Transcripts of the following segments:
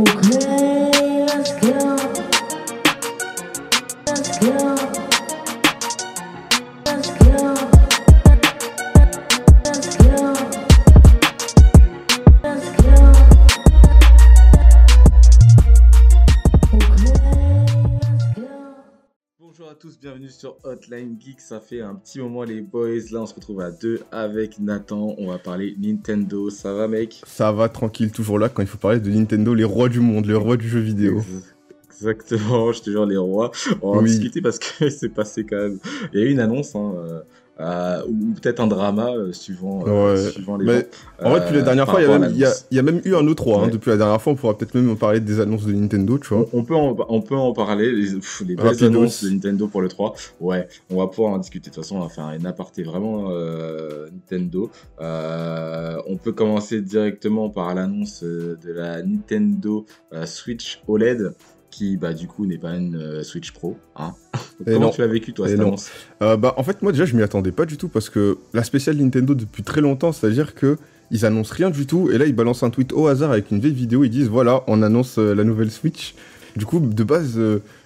Okay, bienvenue sur Hotline Geek. Ça fait un petit moment les boys. Là, on se retrouve à deux avec Nathan. On va parler Nintendo. Ça va, mec? Ça va tranquille, toujours là quand il faut parler de Nintendo, les rois du monde, les rois du jeu vidéo. Ex- Exactement, je te jure, les rois. On va en discuter parce que c'est passé quand même. Il y a eu une annonce, hein, euh, ou peut-être un drama, euh, suivant, euh, Ouais. suivant les Mais. En vrai, depuis la dernière fois, il y, y a, y même eu un autre roi. hein. Ouais. Depuis la dernière fois, on pourra peut-être même en parler des annonces de Nintendo, tu vois. On peut, en, on peut en parler, les, pff, les belles annonces de Nintendo pour le 3. Ouais, on va pouvoir en discuter. De toute façon, on va faire un aparté vraiment Nintendo. On peut commencer directement par l'annonce de la Nintendo Switch OLED, qui bah, du coup n'est pas une euh, Switch Pro. Hein. Comment non. tu l'as vécu toi Et cette non. annonce Euh, bah, en fait, moi déjà, je m'y attendais pas du tout parce que la spéciale Nintendo depuis très longtemps, c'est-à-dire que ils annoncent rien du tout et là, ils balancent un tweet au hasard avec une vieille vidéo. Ils disent voilà, on annonce euh, la nouvelle Switch. Du coup, de base,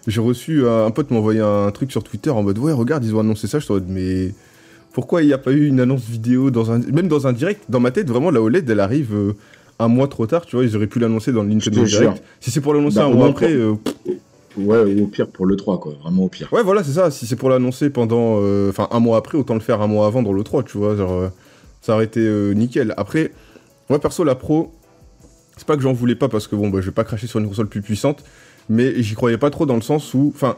j'ai reçu un, pote m'a envoyé un truc sur Twitter en mode ouais, regarde, ils ont annoncé ça. Je suis en mode mais pourquoi il n'y a pas eu une annonce vidéo dans un même dans un direct? Dans ma tête, vraiment, la OLED, elle arrive. Un mois trop tard, tu vois, ils auraient pu l'annoncer dans le Nintendo te Direct. Si c'est pour l'annoncer Bah, un mois après, euh, Ouais, ou au pire pour le 3, quoi. Vraiment au pire. Ouais, voilà, c'est ça. Si c'est pour l'annoncer pendant. euh, Enfin, un mois après, autant le faire un mois avant dans le 3, tu vois. Genre, euh, ça aurait été nickel. Après, moi, perso, la Pro, c'est pas que j'en voulais pas parce que, bon, bah, je vais pas cracher sur une console plus puissante, mais j'y croyais pas trop dans le sens où. Enfin,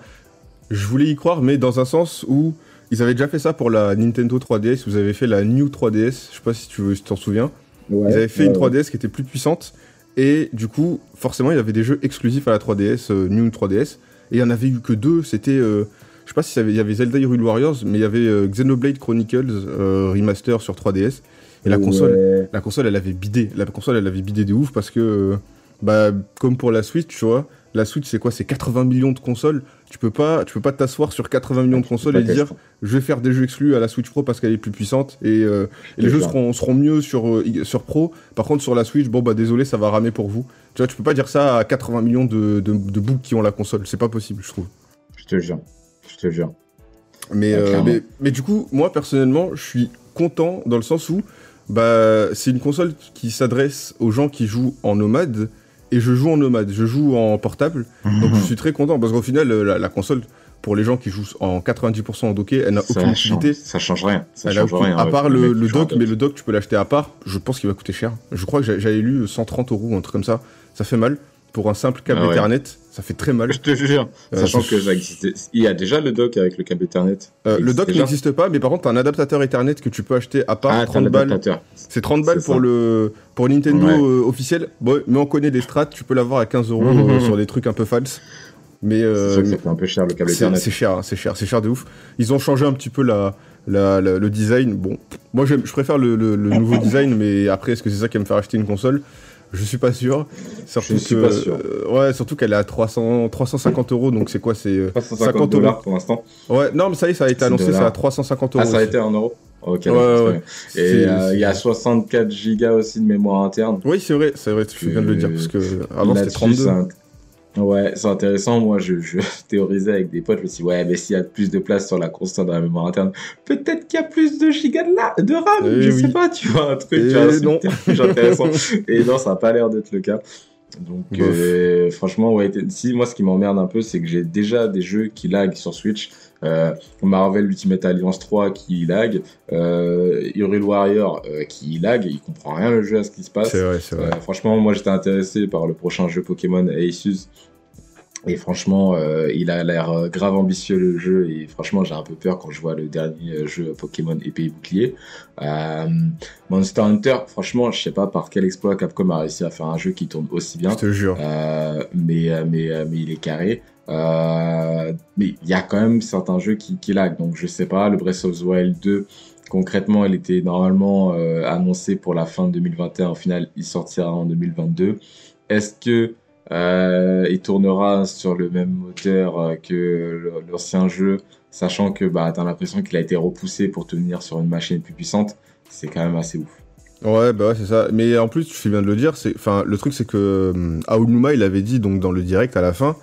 je voulais y croire, mais dans un sens où. Ils avaient déjà fait ça pour la Nintendo 3DS. Vous avez fait la New 3DS. Je sais pas si tu si tu t'en souviens. Ouais, Ils avaient fait ouais, une ouais. 3DS qui était plus puissante. Et du coup, forcément, il y avait des jeux exclusifs à la 3DS, euh, New 3DS. Et il y en avait eu que deux. C'était. euh, je sais pas si il y avait Zelda Hyrule Warriors, mais il y avait euh, Xenoblade Chronicles euh, Remaster sur 3DS. Et la console, Ouais. la console, elle avait bidé. La console, elle avait bidé de ouf parce que, bah, comme pour la Switch, tu vois, la Switch, c'est quoi? C'est 80 millions de consoles. Tu peux pas, tu peux pas t'asseoir sur 80 millions de consoles et dire, je vais faire des jeux exclus à la Switch Pro parce qu'elle est plus puissante et, euh, et les jeux seront, seront mieux sur, euh, sur Pro. Par contre, sur la Switch, bon, bah, désolé, ça va ramer pour vous. Tu vois, tu peux pas dire ça à 80 millions de, de, qui ont la console. C'est pas possible, je trouve. Je te jure. Je te jure. Mais, Ouais, euh, clairement. mais, mais du coup, moi personnellement, je suis content dans le sens où bah, c'est une console qui s'adresse aux gens qui jouent en nomade et je joue en nomade, je joue en portable. Donc je suis très content parce qu'au final, euh, la, la console, pour les gens qui jouent en 90% en docké, elle n'a aucune utilité. ça change rien. Ça change aucune- rien. à part le, le dock, mais le dock tu peux l'acheter à part. Je pense qu'il va coûter cher. Je crois que j'a- j'avais lu 130 euros ou un truc comme ça. Ça fait mal pour un simple câble Ah ouais. Ethernet. Ça fait très mal. Je te jure. Euh, Sachant que ça existait. Il y a déjà le dock avec le câble Ethernet. Euh, le dock n'existe pas, mais par contre, t'as un adaptateur Ethernet que tu peux acheter à part Ah, t'as 30 balles. C'est 30 balles pour ça. le pour Nintendo Ouais. euh, officiel. Bon, mais on connaît les strats, tu peux l'avoir à 15 euros sur des trucs un peu falses. Mais C'est sûr que ça fait un peu cher le câble Ethernet. c'est cher, hein, c'est cher, c'est cher de ouf. Ils ont changé un petit peu la, la- la- le design. Bon, moi je préfère le, le- le nouveau design, mais après est-ce que c'est ça qui va me faire acheter une console? Je suis pas sûr. Surtout Je suis que- pas sûr. euh, ouais, surtout qu'elle est à 300, 350 euros, donc c'est quoi C'est euh, 350 50 dollars euros. pour l'instant. Ouais, non, mais ça y est, ça a été annoncé, dollars. c'est à 350 euros. Ah, ça a aussi. été un euro Ok, Ouais, ouais. Et euh, il y a c'est- 64 gigas aussi de mémoire interne. Oui, c'est vrai, c'est vrai, tu bien de le dire, parce que avant c'était Là-dessus, 32. Ouais, c'est intéressant. Moi, je, je théorisais avec des potes. Je me suis dit, ouais, mais s'il y a plus de place sur la console dans la mémoire interne, peut-être qu'il y a plus de gigas de, la... de RAM. Eh je oui. sais pas, tu vois, un truc Eh tu vois, c'est non. plus intéressant. Et non, ça n'a pas l'air d'être le cas. Donc, euh, franchement, ouais, si moi, ce qui m'emmerde un peu, c'est que j'ai déjà des jeux qui lag sur Switch. Euh, Marvel Ultimate Alliance 3 qui lag, euh, Hyrule Warrior euh, qui lag, il comprend rien le jeu à ce qui se passe. C'est vrai, c'est vrai. Euh, franchement, moi j'étais intéressé par le prochain jeu Pokémon Asus. Et franchement, il a l'air grave ambitieux le jeu. Et franchement, j'ai un peu peur quand je vois le dernier jeu Pokémon épée et bouclier. Monster Hunter, franchement, je sais pas par quel exploit Capcom a réussi à faire un jeu qui tourne aussi bien. Je te jure. Mais, mais, mais il est carré. Euh, mais il y a quand même certains jeux qui, qui lag. Donc je sais pas, le Breath of the Wild 2, concrètement, il était normalement euh, annoncé pour la fin de 2021. Au final, il sortira en 2022. Est-ce que euh, il tournera sur le même moteur euh, que l'ancien jeu, sachant que bah, tu as l'impression qu'il a été repoussé pour tenir sur une machine plus puissante C'est quand même assez ouf. Ouais, bah ouais, c'est ça. Mais en plus, tu fais bien de le dire. Le truc, c'est que Aonuma, il avait dit donc dans le direct à la fin,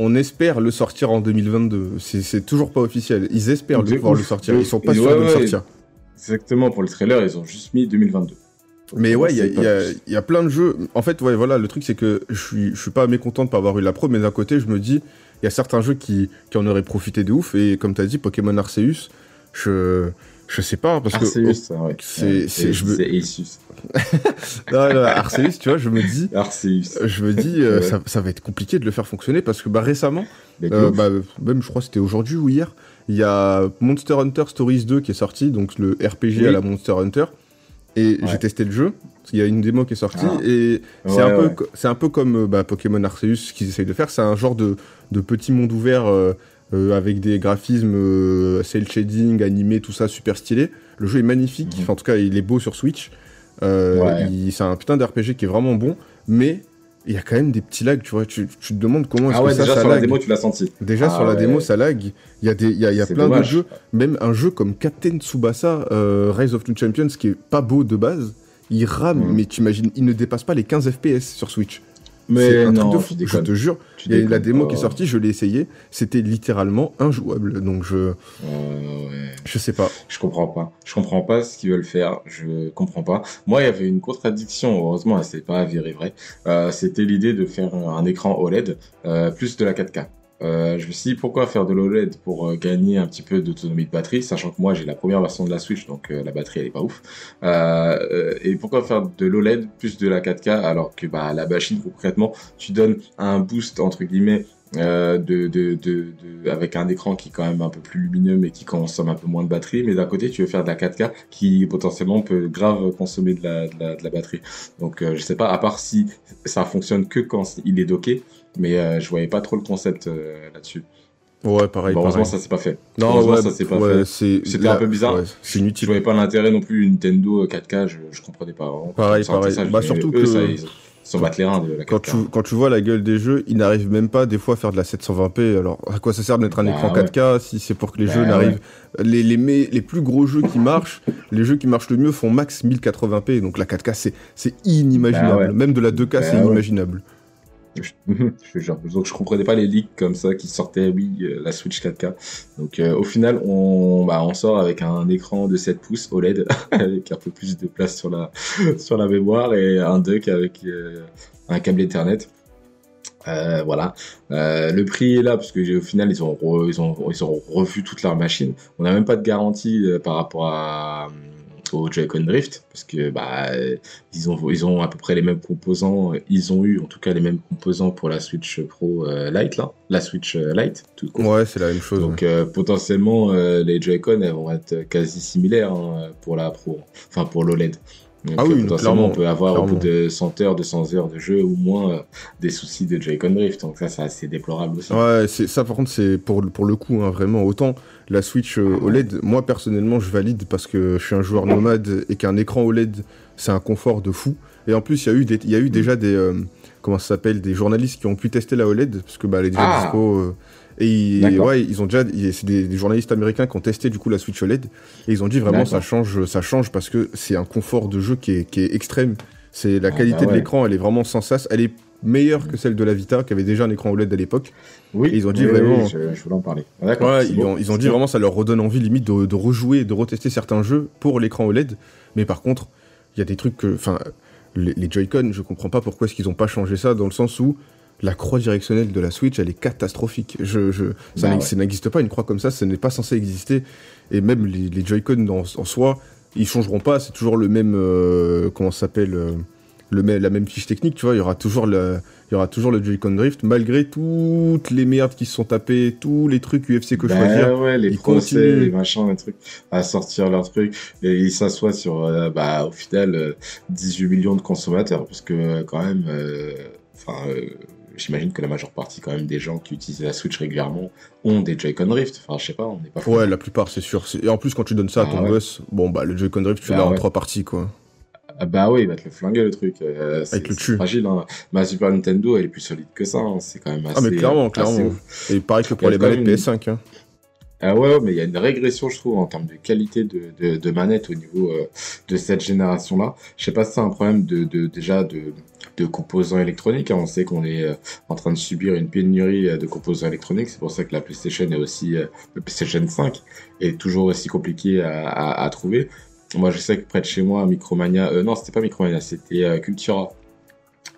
on espère le sortir en 2022. C'est, toujours pas officiel. Ils espèrent De le pouvoir ouf, le sortir. Ils sont pas sûrs ouais, de le sortir. Exactement, pour le trailer, ils ont juste mis 2022. Mais ouais, il y, a- y y plein de jeux. En fait, ouais, voilà, le truc, c'est que je suis, je suis pas mécontent de pas avoir eu la pro, mais d'un côté, je me dis, il y a certains jeux qui, qui en auraient profité de ouf. Et comme t'as dit, Pokémon Arceus, je, je sais pas, parce que. Arceus, ça, ouais. c'est- Ouais, je. Non, non, Arceus, tu vois, je me dis. Arceus. Je me dis, euh, Ouais. ça, ça va être compliqué de le faire fonctionner parce que bah, récemment, Euh, bah, même je crois que c'était aujourd'hui ou hier, il y a Monster Hunter Stories 2 qui est sorti, donc le RPG Oui. à la Monster Hunter. Et j'ai testé le jeu, parce qu'il y a une démo qui est sortie, Ah. et c'est un, peu un peu comme euh, bah, Pokémon Arceus, ce qu'ils essayent de faire, c'est un genre de, de petit monde ouvert euh, euh, avec des graphismes euh, cel shading, animé, tout ça, super stylé. Le jeu est magnifique, Mhm. Enfin, en tout cas il est beau sur Switch. Euh, Ouais. C'est un putain d'RPG qui est vraiment bon, mais il y a quand même des petits lags, tu vois, tu, tu te demandes comment est-ce Ah ouais, que déjà ça sur la démo, tu l'as senti. Déjà Ah sur la ouais. démo, ça lag. Il y a, des, y a, y a plein de jeux, même un jeu comme Captain Tsubasa, euh, Rise of Two Champions, qui est pas beau de base. Il rame, Mhm. mais t'imagines, il ne dépasse pas les 15 FPS sur Switch. C'est Mais un truc de fou, je te jure. Tu Il y a la démo qui est sortie, je l'ai essayé, c'était littéralement injouable. Donc je, Euh, ouais. je sais pas. Je comprends pas. Je comprends pas ce qu'ils veulent faire. Je comprends pas. Moi, il y avait une contradiction. Heureusement, elle s'est pas avérée vraie. Euh, C'était l'idée de faire un écran OLED euh, plus de la 4K. Euh, je me suis dit pourquoi faire de l'OLED pour euh, gagner un petit peu d'autonomie de batterie, sachant que moi j'ai la première version de la Switch, donc euh, la batterie elle est pas ouf. Euh, et pourquoi faire de l'OLED plus de la 4K alors que bah la machine concrètement tu donnes un boost entre guillemets euh, de, de, de, de- avec un écran qui est quand même un peu plus lumineux mais qui consomme un peu moins de batterie mais d'un côté tu veux faire de la 4K qui potentiellement peut grave consommer de la, de la, de la batterie donc euh, je sais pas à part si ça fonctionne que quand il est docké mais euh, je voyais pas trop le concept euh, là-dessus Ouais, pareil. Bon, heureusement pareil. ça s'est pas fait non, heureusement, ouais, ça s'est pas ouais, fait. C'était un peu bizarre. ouais, c'est je inutile. voyais pas l'intérêt non plus Nintendo 4K je, je comprenais pas vraiment. Pareil, Quand pareil. je ça, je Bah, surtout eux, que- ça, ils s'en battent les reins de la 4K Quand tu, quand tu vois la gueule des jeux, ils n'arrivent même pas des fois à faire de la 720p. Alors à quoi ça sert de mettre un Bah écran ouais. 4K si c'est pour que les Bah jeux ouais. n'arrivent. Les, les, les plus gros jeux qui marchent, les jeux qui marchent le mieux font max 1080p. Donc la 4K c'est, c'est inimaginable. Bah ouais. Même de la 2K Bah c'est inimaginable. Je, jure. Donc je comprenais pas les leaks comme ça qui sortaient, oui, euh, la Switch 4K. Donc euh, au final, on, bah, on sort avec un écran de 7 pouces OLED avec un peu plus de place sur la, sur la mémoire et un dock avec euh, un câble Ethernet. Voilà. Le prix est là parce que au final ils ont ils ont ils ont revu toute leur machine. On n'a même pas de garantie par rapport à au Joy-Con Drift parce que bah euh, ils ont ils ont à peu près les mêmes composants. Ils ont eu en tout cas les mêmes composants pour la Switch Pro euh, Lite là, la Switch euh, Lite tout court. Ouais, c'est la même chose. Donc euh, potentiellement euh, les Joy-Con elles vont être quasi similaires hein, pour la Pro, enfin pour l'OLED. Donc, Ah oui, euh, potentiellement clairement, on peut avoir au bout clairement. de 100 heures, 200 heures de jeu ou moins euh, des soucis de Joy-Con Drift. Donc ça c'est assez déplorable aussi. Ouais, c'est ça par contre c'est pour pour le coup hein, vraiment autant la Switch euh, OLED. Moi personnellement je valide parce que je suis un joueur nomade et qu'un écran OLED c'est un confort de fou. Et en plus il y a eu des, il y a eu déjà des euh, comment ça s'appelle des journalistes qui ont pu tester la OLED parce que bah elle est déjà Ah. dispo. euh, et ils, D'accord. ouais, ils ont déjà, c'est des, des journalistes américains qui ont testé du coup la Switch OLED et ils ont dit vraiment ça change, ça change parce que c'est un confort de jeu qui est, qui est extrême. C'est la Ah, qualité bah de l'écran, elle est vraiment sans sas. Elle est meilleure que celle de la Vita qui avait déjà un écran OLED à l'époque. Oui, Et ils ont dit oui, vraiment- oui, je, je voulais en parler. Ah. Ouais, ils, ont, ils ont dit vraiment ça leur redonne envie limite de, de rejouer, de retester certains jeux pour l'écran OLED. Mais par contre, il y a des trucs que, enfin, les, les Joy-Con, je comprends pas pourquoi est-ce qu'ils ont pas changé ça dans le sens où la croix directionnelle de la Switch, elle est catastrophique. Je, je, ça Bah ouais. ça n'existe pas une croix comme ça, ça n'est pas censé exister. Et même les, les Joy-Con en, en soi, ils changeront pas. C'est toujours le même, euh, comment ça s'appelle, euh, le même, la même fiche technique. Tu vois, il y aura toujours le, il y aura toujours le Joy-Con Drift, malgré toutes les merdes qui se sont tapées, tous les trucs UFC que Bah choisir. ouais, les ils procès, continuent. les machins, les trucs, à sortir leurs trucs, et ils s'assoient sur, euh, bah, au final, euh, 18 millions de consommateurs, parce que, euh, quand même, euh, enfin, euh, j'imagine que la majeure partie, quand même, des gens qui utilisent la Switch régulièrement ont des Joy-Con Drift. Enfin, je sais pas, on n'est pas fou. Ouais, la plupart, c'est sûr. Et en plus, quand tu donnes ça à Ah ton ouais. boss, bon, bah, le Joy-Con Drift, tu Bah l'as en trois parties, quoi. Ah bah oui, il va te le flinguer, le truc. Euh, c'est le c'est fragile, hein. Ma Super Nintendo, elle est plus solide que ça, hein. C'est quand même assez. Ah, mais clairement, clairement. Et pareil que pour les manettes même une- PS5. Hein. Ah ouais, ouais, mais il y a une régression, je trouve, en termes de qualité de, de, de manette au niveau euh, de cette génération-là. Je sais pas si c'est un problème de, de déjà de, de composants électroniques. hein. On sait qu'on est euh, en train de subir une pénurie euh, de composants électroniques. C'est pour ça que la PlayStation est aussi, euh, le PlayStation 5 est toujours aussi compliqué à, à, à trouver. Moi, je sais que près de chez moi, Micromania, euh, non, c'était pas Micromania, c'était euh, Cultura.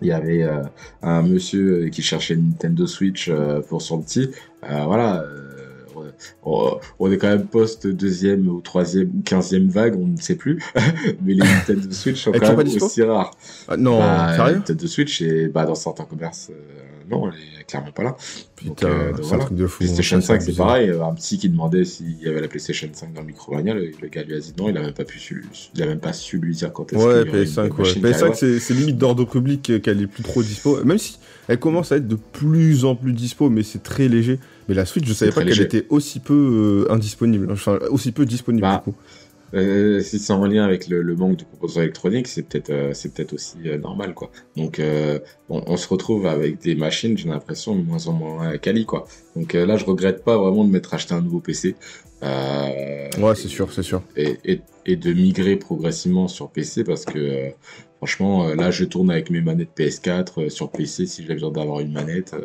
Il y avait euh, un monsieur qui cherchait une Nintendo Switch pour son petit. Voilà. euh, on, on est quand même post deuxième ou troisième ou quinzième vague, on ne sait plus. Mais les Nintendo Switch sont est quand même aussi rares. Ah, non, Bah, sérieux? Nintendo Switch, et bah, dans certains commerces, non, elle est clairement pas là. Putain, euh, donc c'est voilà. un truc de fou. PlayStation ça, 5, c'est pareil. euh, Un petit qui demandait s'il y avait la PlayStation 5 dans le Micromania, le, le gars lui a dit non, il a même pas pu su, il a même pas su lui dire quand est-ce Ouais, qu'il y aurait une PS5, ouais. machine qui PS5, arriverait. c'est limite d'ordre public euh, qu'elle est plus trop dispo. Même si elle commence à être de plus en plus dispo, mais c'est très léger. Mais la Switch, je savais pas qu'elle était aussi peu euh, indisponible. Enfin, aussi peu disponible, Bah, du coup. Euh, si c'est en lien avec le, le manque de composants électroniques, c'est peut-être euh, c'est peut-être aussi euh, normal quoi. Donc on, on se retrouve avec des machines, j'ai l'impression de moins en moins quali quoi. Donc là, je regrette pas vraiment de m'être acheté un nouveau PC. Ouais, c'est sûr, c'est sûr. et, et, et de migrer progressivement sur PC parce que franchement là je tourne avec mes manettes PS4 euh, sur PC si j'ai besoin d'avoir une manette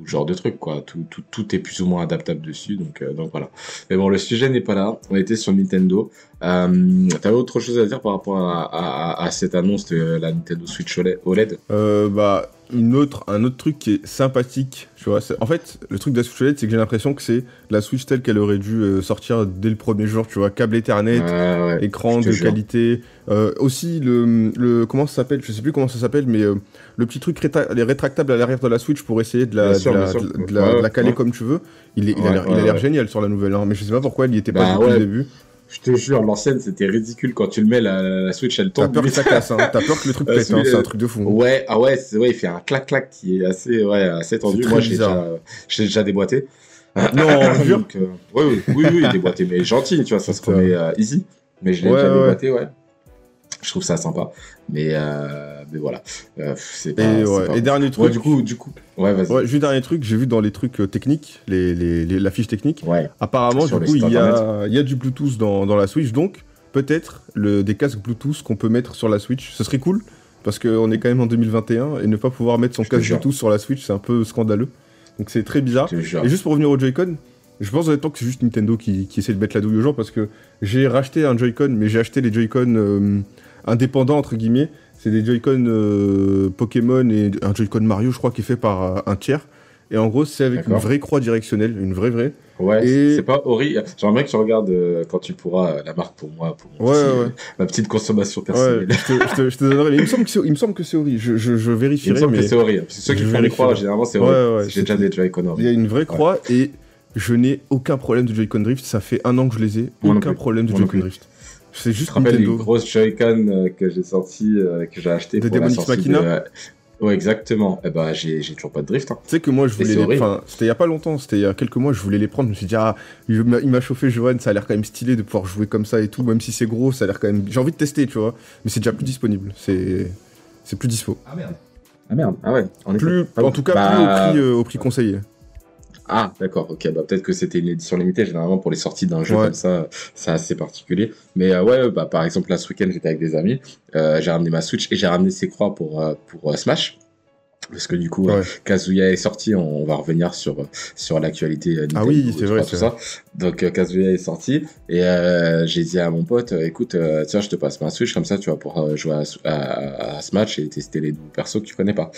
ou genre de truc quoi. Tout, tout, tout est plus ou moins adaptable dessus donc euh, donc voilà. Mais bon le sujet n'est pas là. On était sur Nintendo. Euh, t'avais autre chose à dire par rapport à, à, à cette annonce de la Nintendo Switch OLED Euh, bah, une autre, un autre truc qui est sympathique, tu vois. En fait, le truc de la Switch OLED, c'est que j'ai l'impression que c'est la Switch telle qu'elle aurait dû euh, sortir dès le premier jour, tu vois. Câble Ethernet, Ouais, ouais. écran de jure. qualité. Euh, aussi, le, le. Comment ça s'appelle Je sais plus comment ça s'appelle, mais euh, le petit truc rétra- les rétractable à l'arrière de la Switch pour essayer de la, sûr, de la, bien sûr. de la- de la- Ouais, de la caler comme tu veux. Il, est, il a l'air génial sur la nouvelle, hein, mais je sais pas pourquoi il y était pas Bah, depuis le début. Je te jure l'ancienne c'était ridicule quand tu le mets la, la Switch elle T'as tombe peur que ça casse, hein. T'as peur que le truc pète, hein. C'est un truc de fou. hein. Ouais, ah ouais, c'est ouais, il fait un clac clac qui est assez ouais, assez tendu. Moi, j'ai déjà déjà déboîté. Non, jure. Donc, euh, ouais, oui, oui, oui, déboîté, mais gentil, tu vois, ça se remet euh, easy. Mais je l'ai Ouais, déjà ouais. déboîté, ouais. Je trouve ça sympa. Mais, euh, mais voilà. Euh, c'est. Et, ouais. pas- et dernier Ouais, truc. du coup, du coup. Ouais, vas-y. Ouais, juste dernier truc, j'ai vu dans les trucs euh, techniques, les, les, les- la fiche technique, apparemment, Sur du coup, il y a, il y a du Bluetooth dans, dans la Switch, donc peut-être le, des casques Bluetooth qu'on peut mettre sur la Switch. Ce serait cool, parce qu'on est quand même en 2021, et ne pas pouvoir mettre son Je casque. Bluetooth sur la Switch, c'est un peu scandaleux. Donc c'est très bizarre. Et juste pour revenir au Joy-Con, je pense honnêtement que c'est juste Nintendo qui, qui essaie de mettre la douille aux gens, parce que j'ai racheté un Joy-Con, mais j'ai acheté les Joy-Con euh, indépendants, entre guillemets. C'est des Joy-Con euh, Pokémon et un Joy-Con Mario, je crois, qui est fait par euh, un tiers. Et en gros, c'est avec une vraie croix directionnelle, une vraie vraie. Ouais, Et- c'est pas horrible. J'aimerais que tu regardes euh, quand tu pourras la marque pour moi, pour mon Ouais, petit- ouais. ma petite consommation Ouais, personnelle. je te, je te- je te donnerai. Mais il me semble que c'est, il me semble que c'est horrible. Je, je, je Il me vérifierai, semble mais que c'est horrible. C'est ceux qui je font les croix, généralement, c'est Ouais, horrible. ouais, J'ai déjà des Joy-Con il y a une vraie croix et je n'ai aucun problème de Joy-Con Drift. Ça fait un an que je les ai. Moi aucun problème de Joy-Con. Drift. C'est Je juste te rappelle les Nintendo. grosses Joy-Con euh, que j'ai sorties, euh, que j'ai acheté De pour la Demon's sortie Machina de... Ouais, exactement. Eh ben, j'ai j'ai toujours pas de drift. Hein. Tu sais que moi je voulais les... Enfin, c'était il y a pas longtemps, c'était il y a quelques mois, je voulais les prendre, je me suis dit ah, il m'a il m'a chauffé Johan, ça a l'air quand même stylé de pouvoir jouer comme ça et tout, même si c'est gros, ça a l'air quand même j'ai envie de tester, tu vois, mais c'est déjà plus disponible, c'est c'est plus dispo. Ah merde. Ah merde. Ah ouais. En. Plus Ah en tout cas Bah, plus au prix euh, au prix conseillé. Ah d'accord. Ok. Bah peut-être que c'était une édition limitée. Généralement pour les sorties d'un jeu Ouais. comme ça, c'est assez particulier. Mais euh, ouais, bah par exemple là ce week-end j'étais avec des amis. Euh, j'ai ramené ma Switch et j'ai ramené ses croix pour euh, pour Smash. Parce que du coup, Ouais. Kazuya est sorti, on, va revenir sur sur l'actualité. Ah Nintendo oui, et c'est vrai, tout ça. Donc Kazuya est sorti et j'ai dit à mon pote, écoute, tiens, je te passe ma Switch comme ça, tu vas pouvoir jouer à, à, à ce match et tester les nouveaux persos que tu connais pas.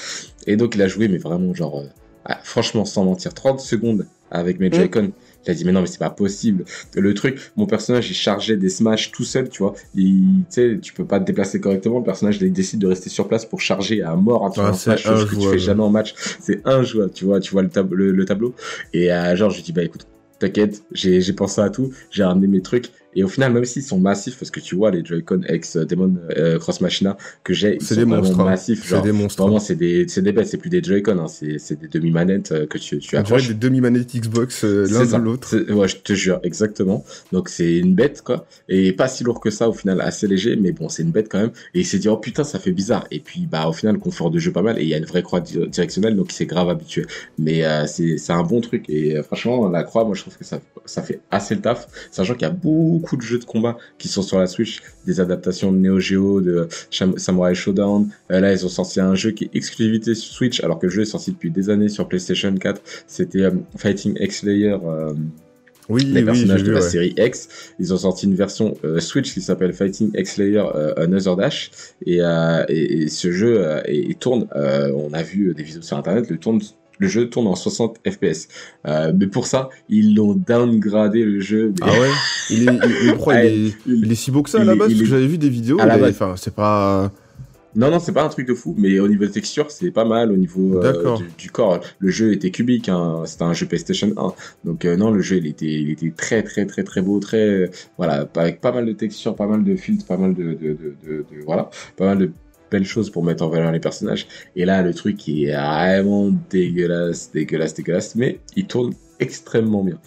Et donc il a joué, mais vraiment genre, ah, franchement sans mentir, 30 secondes avec mes Mm. Joy-Con. Il a dit mais non mais c'est pas possible. Le truc, mon personnage il chargeait des smash tout seul, tu vois. Il, tu sais, tu peux pas te déplacer correctement. Le personnage il décide de rester sur place pour charger à mort tu Ah, vois, un smash, chose que tu fais jamais en match. C'est injouable, tu vois. Tu vois le, tab- le, le tableau. Et euh, genre je lui dis bah écoute, t'inquiète, j'ai j'ai pensé à tout, j'ai ramené mes trucs Et au final, même s'ils sont massifs, parce que tu vois, les Joy-Con ex Demon euh, Cross Machina que j'ai, ils sont des vraiment monstres. hein. massifs. C'est Genre, des monstres. vraiment, c'est des, c'est des bêtes, c'est plus des Joy-Con, hein, c'est, c'est des demi-manettes euh, que tu, tu accroches. des demi-manettes Xbox euh, l'un de l'autre. Ouais, je te jure, exactement. Donc c'est une bête, quoi. Et pas si lourd que ça, au final, assez léger, mais bon, c'est une bête quand même. Et il s'est dit, oh putain, ça fait bizarre. Et puis, bah, au final, confort de jeu pas mal. Et il y a une vraie croix di- directionnelle, donc il s'est grave habitué. Mais euh, c'est c'est un bon truc. Et euh, franchement, la croix, moi, je trouve que ça, ça fait assez le taf. Sachant qu'il y a beaucoup de jeux de combat qui sont sur la Switch, des adaptations de Neo Geo, de Samurai Showdown. Euh, là, ils ont sorti un jeu qui est exclusivité sur Switch, alors que le jeu est sorti depuis des années sur PlayStation 4. C'était euh, Fighting X-Layer. euh, Oui, les oui, personnages de vu, la ouais. série X. Ils ont sorti une version euh, Switch qui s'appelle Fighting X Layer euh, Another Dash. Et, euh, et, et ce jeu, et- tourne, on a vu des vidéos sur Internet, le, tourne, le jeu tourne en 60 FPS. Euh, mais pour ça, ils l'ont downgradé le jeu. mais- Ah ouais? Il est, il, il- est si beau que ça à la base? Parce que j'avais vu des vidéos. Enfin, c'est pas. Non, non, c'est pas un truc de fou, mais au niveau de texture, c'est pas mal. Au niveau euh, du, du corps, le jeu était cubique, hein, c'était un jeu PlayStation 1. Donc euh, non, le jeu, il était, il était très, très, très, très beau, très, euh, voilà, avec pas mal de textures, pas mal de filtres, pas mal de, de, de, de- de- voilà, pas mal de belles choses pour mettre en valeur les personnages. Et là, le truc est vraiment dégueulasse, dégueulasse, dégueulasse, mais il tourne extrêmement bien.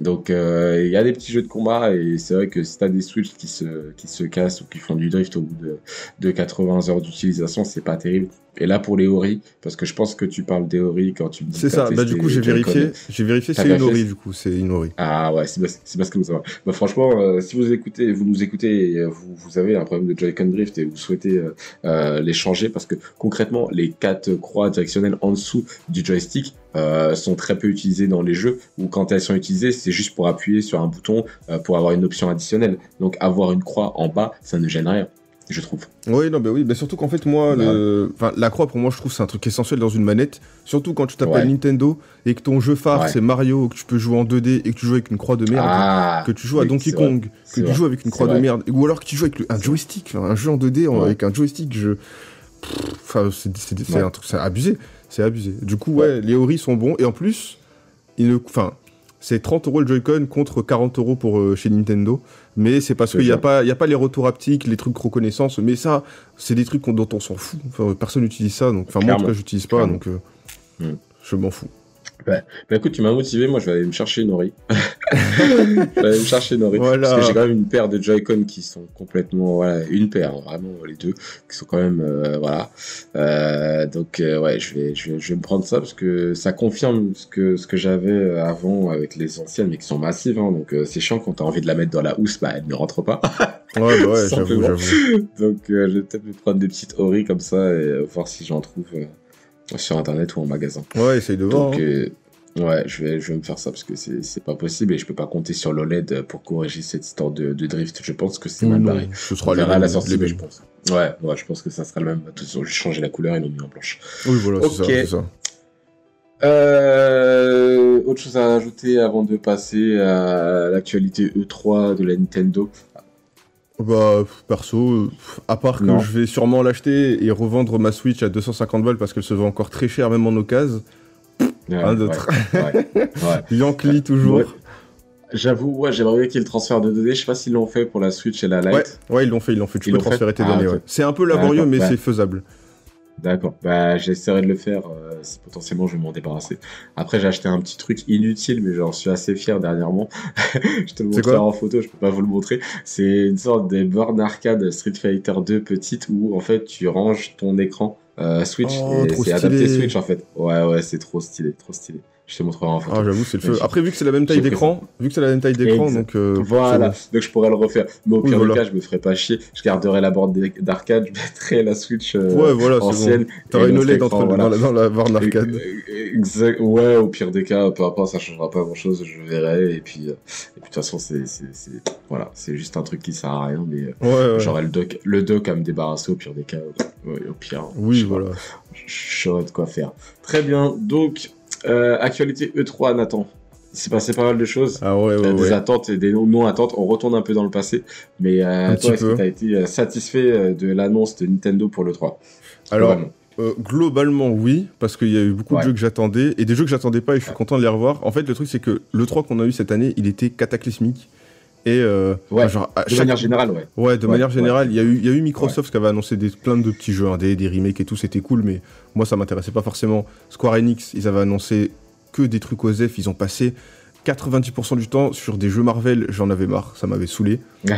Donc euh, il y a des petits jeux de combat et c'est vrai que si t'as des Switch qui se qui se cassent ou qui font du drift au bout de de 80 heures d'utilisation, c'est pas terrible. Et là pour les Ori, parce que je pense que tu parles des Ori quand tu me dis C'est ça. Bah, du coup, j'ai vérifié. J'ai vérifié, c'est une Ori, du coup. C'est une Ori. Ah ouais, c'est parce, que vous savez. Bah franchement, euh, si vous écoutez, vous nous écoutez, et, euh, vous, vous avez un problème de Joy-Con drift et vous souhaitez euh, les changer parce que concrètement, les quatre croix directionnelles en dessous du joystick euh, sont très peu utilisées dans les jeux ou quand elles sont utilisées, c'est juste pour appuyer sur un bouton euh, pour avoir une option additionnelle. Donc avoir une croix en bas, ça ne gêne rien, je trouve. Oui, non, bah oui, mais surtout qu'en fait, moi, le... enfin, la croix, pour moi, je trouve c'est un truc essentiel dans une manette. Surtout quand tu t'appelles Ouais. Nintendo et que ton jeu phare, Ouais. c'est Mario, que tu peux jouer en 2D et que tu joues avec une croix de merde. Ah, que tu joues à oui, Donkey vrai. Kong, que tu vrai. joues avec une croix de merde, ou alors que tu joues avec le- un joystick, un jeu en 2D en- Ouais. avec un joystick, je... C'est c'est- c'est Ouais. un truc, c'est abusé, c'est abusé. Du coup, ouais, les Ori sont bons, et en plus, ils ne... enfin, c'est 30 euros le Joy-Con contre 40 euros pour euh, chez Nintendo, mais c'est parce qu'il n'y a pas, il y a pas les retours haptiques, les trucs reconnaissance, mais ça, c'est des trucs dont on s'en fout. Enfin, personne n'utilise ça, donc, enfin, moi en tout cas, j'utilise pas, Clairement. donc euh, Hmm. je m'en fous. Bah écoute, tu m'as motivé, moi je vais aller me chercher une Ori. je vais aller me chercher une Ori. Voilà. Parce que j'ai quand même une paire de Joy-Con qui sont complètement, voilà, une paire, vraiment les deux, qui sont quand même, euh, voilà. Euh, donc euh, ouais, je vais, je vais, je vais me prendre ça parce que ça confirme ce que ce que j'avais euh, avant avec les anciennes, mais qui sont massives. Hein, donc euh, c'est chiant quand t'as envie de la mettre dans la housse, bah elle ne rentre pas. Ouais, bah ouais, j'avoue, j'avoue. donc euh, je vais peut-être me prendre des petites Ori comme ça et voir si j'en trouve sur internet ou en magasin. Ouais, essaye de voir. Donc, hein. euh, ouais, je vais, je vais me faire ça parce que c'est pas possible et je peux pas compter sur l'OLED pour corriger cette histoire de, de drift. Je pense que c'est Ou mal barré. ce sera les à la sortie, mais je pense. Ouais, ouais, je pense que ça sera le même. De toute façon, j'ai changé la couleur et l'ont mis en blanche. Oui, voilà, c'est ça, ça. Euh, autre chose à ajouter avant de passer à l'actualité E3 de la Nintendo. Bah, perso, à part que Non. je vais sûrement l'acheter et revendre ma Switch à 250 balles parce qu'elle se vend encore très cher, même en occasion. Ouais, Un d'autre. ouais, toujours. J'avoue, ouais, j'aimerais bien qu'il y ait le transfert de données. Je sais pas s'ils l'ont fait pour la Switch et la Lite. Ouais, ils l'ont fait, ils l'ont fait. Tu Ils peux fait transférer tes Ah, données. C'est un peu laborieux, mais c'est faisable. D'accord, bah j'essaierai de le faire euh, si potentiellement je vais m'en débarrasser. Après j'ai acheté un petit truc inutile mais j'en suis assez fier dernièrement. je te le montrerai en photo, je peux pas vous le montrer. C'est une sorte de borne arcade Street Fighter 2 petite où en fait tu ranges ton écran euh, Switch Oh, c'est adapté. Switch en fait. Ouais ouais c'est trop stylé, trop stylé. Je te montrerai en photo. Ah, j'avoue, c'est le feu. Après, vu que c'est la même taille d'écran, vu que c'est la même taille d'écran, donc. euh, Voilà, donc je pourrais le refaire. Mais au Oui, pire voilà. des cas, je me ferai pas chier. Je garderai la borne d'arcade, je mettrai la Switch euh. Ouais, voilà, ancienne. bon. T'auras une OLED entre, voilà. dans, la, dans la borne arcade. Exact. Ouais, au pire des cas, peu importe, ça changera pas grand chose, je verrai. Et puis, euh, et puis de toute façon, c'est, voilà, c'est juste un truc qui sert à rien, mais euh, Ouais, ouais. j'aurai le doc, le doc à me débarrasser au pire des cas. Au pire. Oui, voilà. Je saurai de quoi faire. Très bien. Donc, euh, actualité E3, Nathan. Il s'est passé pas mal de choses. Ah ouais, Il y ouais, a des ouais. attentes et des non- non-attentes. On retourne un peu dans le passé. Mais euh, toi, est-ce que tu as été euh, satisfait de l'annonce de Nintendo pour le 3 Alors, Globalement. Euh, globalement, oui, parce qu'il y a eu beaucoup Ouais. de jeux que j'attendais et des jeux que j'attendais pas et je suis content de les revoir. En fait, le truc, c'est que le 3 qu'on a eu cette année, il était cataclysmique. Et euh, Ouais, enfin, genre, De chaque- manière générale, ouais. Ouais, de Ouais, manière ouais. générale, il y, a eu- il y a eu Microsoft qui avait annoncé des, plein de petits jeux, hein, des, des remakes et tout, c'était cool, mais moi ça m'intéressait pas forcément. Square Enix, ils avaient annoncé que des trucs aux F, ils ont passé 90% du temps sur des jeux Marvel, j'en avais marre, ça m'avait saoulé. Et,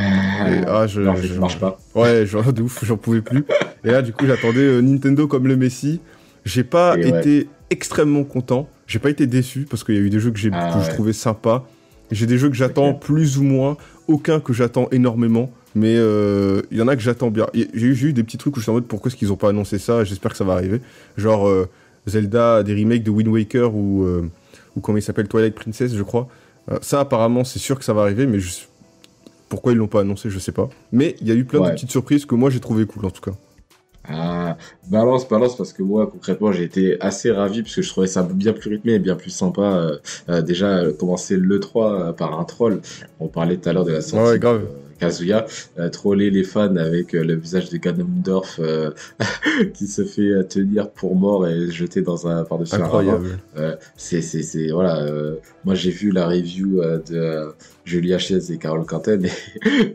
ah, je, non, je- marche pas. Ouais, genre de ouf, j'en pouvais plus. Et là, du coup, j'attendais euh, Nintendo comme le Messi. J'ai pas Et ouais. été extrêmement content. J'ai pas été déçu parce qu'il y a eu des jeux que j'ai Ah que je ouais. trouvais sympas. J'ai des jeux que j'attends plus ou moins. Aucun que j'attends énormément. Mais euh, il y en a que j'attends bien. J'ai eu, des petits trucs où je suis en mode pourquoi est-ce qu'ils ont pas annoncé ça? J'espère que ça va arriver. Genre euh, Zelda, des remakes de Wind Waker ou, euh, ou comment il s'appelle? Twilight Princess, je crois. Ça, apparemment, c'est sûr que ça va arriver, mais je- pourquoi ils l'ont pas annoncé, je sais pas. Mais il y a eu plein de petites surprises que moi j'ai trouvé cool en tout cas. Ah, balance, balance, parce que moi, concrètement, j'ai été assez ravi, parce que je trouvais ça bien plus rythmé et bien plus sympa. Euh, euh, déjà, euh, commencer l'E3 euh, par un troll. On parlait tout à l'heure de la sortie Ouais, ouais, grave. Kazuya. Euh, troller les fans avec euh, le visage de Ganondorf euh, qui se fait tenir pour mort et jeter dans un par-dessus un. Incroyable. Euh, c'est, c'est, c'est, voilà. moi, j'ai vu la review de Julia Chiez et Carole Quentin et,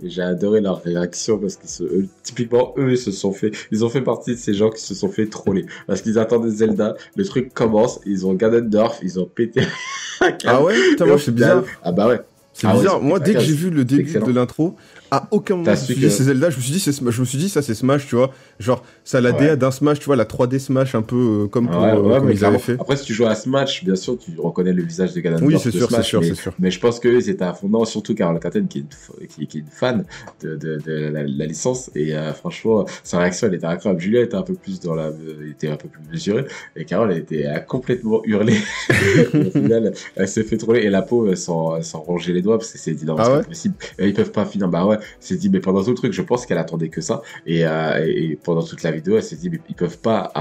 et j'ai adoré leur réaction parce eux, typiquement, eux, ils se sont fait, ils ont fait partie de ces gens qui se sont fait troller parce qu'ils attendaient Zelda, le truc commence, ils ont Ganondorf, ils ont pété. un Ah ouais Putain, moi c'est bizarre. Ah bah ouais. C'est Ah bizarre. Moi, dès que j'ai vu le début de l'intro, à aucun moment je me su suis dit que- c'est Zelda. Je me suis dit, je me suis dit ça c'est Smash, tu vois. Genre, ça a la Ouais. DA d'un Smash, tu vois, la 3D Smash un peu euh, comme, pour, Ouais, euh, ouais, comme ils avaient fait. Après, si tu joues à Smash, bien sûr, tu reconnais le visage de Ganondorf. Oui, c'est sûr, c'est sûr, c'est sûr. Mais je pense qu'eux, c'était à fondant, surtout Carole Quentin, qui est une, qui, qui est une fan de, de, de la, la licence. Et euh, franchement, sa réaction, elle était incroyable. Julia était un peu plus dans la, euh, était un peu plus mesurée. Et Carole, elle était euh, complètement hurlée. Au final, elle s'est fait troller. Et la s'en, elle s'en rongeait les doigts parce qu'elle s'est dit, non, Ah c'est pas possible. Et ils peuvent pas finir. Bah ouais, elle s'est dit, mais pendant tout le truc, je pense qu'elle attendait que ça. Et, euh, et pendant toute la vidéo, elle s'est dit, ils peuvent pas